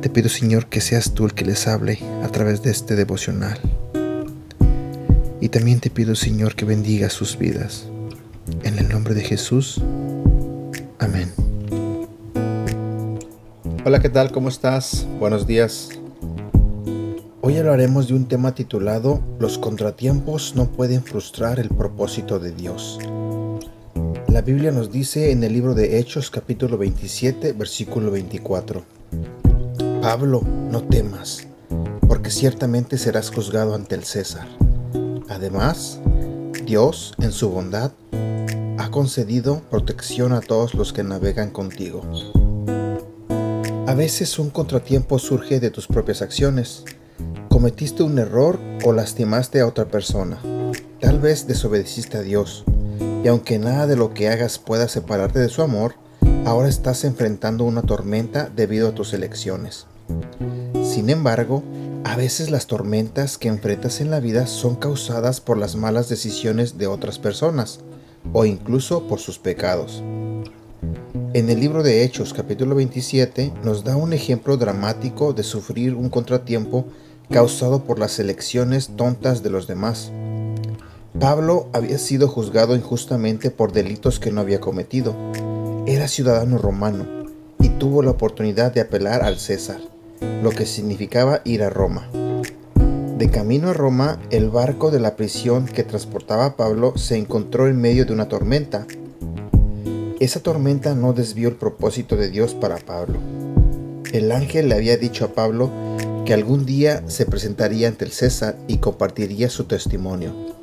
Te pido, Señor, que seas tú el que les hable a través de este devocional. Y también te pido, Señor, que bendiga sus vidas. En el nombre de Jesús. Amén. Hola, ¿qué tal? ¿Cómo estás? Buenos días. Hoy hablaremos de un tema titulado Los contratiempos no pueden frustrar el propósito de Dios. La Biblia nos dice en el libro de Hechos capítulo 27 versículo 24. Pablo, no temas, porque ciertamente serás juzgado ante el César. Además, Dios, en su bondad, ha concedido protección a todos los que navegan contigo. A veces un contratiempo surge de tus propias acciones. Cometiste un error o lastimaste a otra persona. Tal vez desobedeciste a Dios. Y aunque nada de lo que hagas pueda separarte de su amor, ahora estás enfrentando una tormenta debido a tus elecciones. Sin embargo, a veces las tormentas que enfrentas en la vida son causadas por las malas decisiones de otras personas o incluso por sus pecados. En el libro de Hechos capítulo 27 nos da un ejemplo dramático de sufrir un contratiempo causado por las elecciones tontas de los demás. Pablo había sido juzgado injustamente por delitos que no había cometido. Era ciudadano romano y tuvo la oportunidad de apelar al César, lo que significaba ir a Roma. De camino a Roma, el barco de la prisión que transportaba a Pablo se encontró en medio de una tormenta esa tormenta no desvió el propósito de Dios para Pablo. El ángel le había dicho a Pablo que algún día se presentaría ante el César y compartiría su testimonio.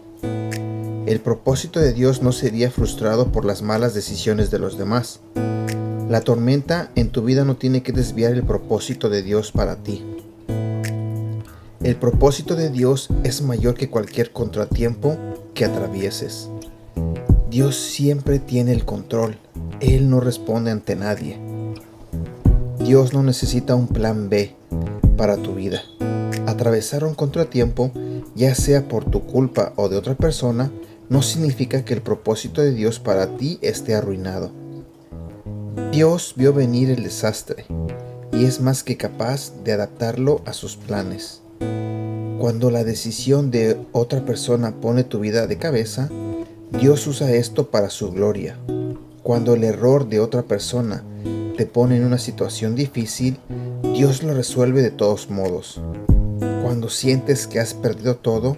El propósito de Dios no sería frustrado por las malas decisiones de los demás. La tormenta en tu vida no tiene que desviar el propósito de Dios para ti. El propósito de Dios es mayor que cualquier contratiempo que atravieses. Dios siempre tiene el control él no responde ante nadie. Dios no necesita un plan B para tu vida. Atravesar un contratiempo, ya sea por tu culpa o de otra persona, no significa que el propósito de Dios para ti esté arruinado. Dios vio venir el desastre y es más que capaz de adaptarlo a sus planes. Cuando la decisión de otra persona pone tu vida de cabeza, Dios usa esto para su gloria. Cuando el error de otra persona te pone en una situación difícil, Dios lo resuelve de todos modos. Cuando sientes que has perdido todo,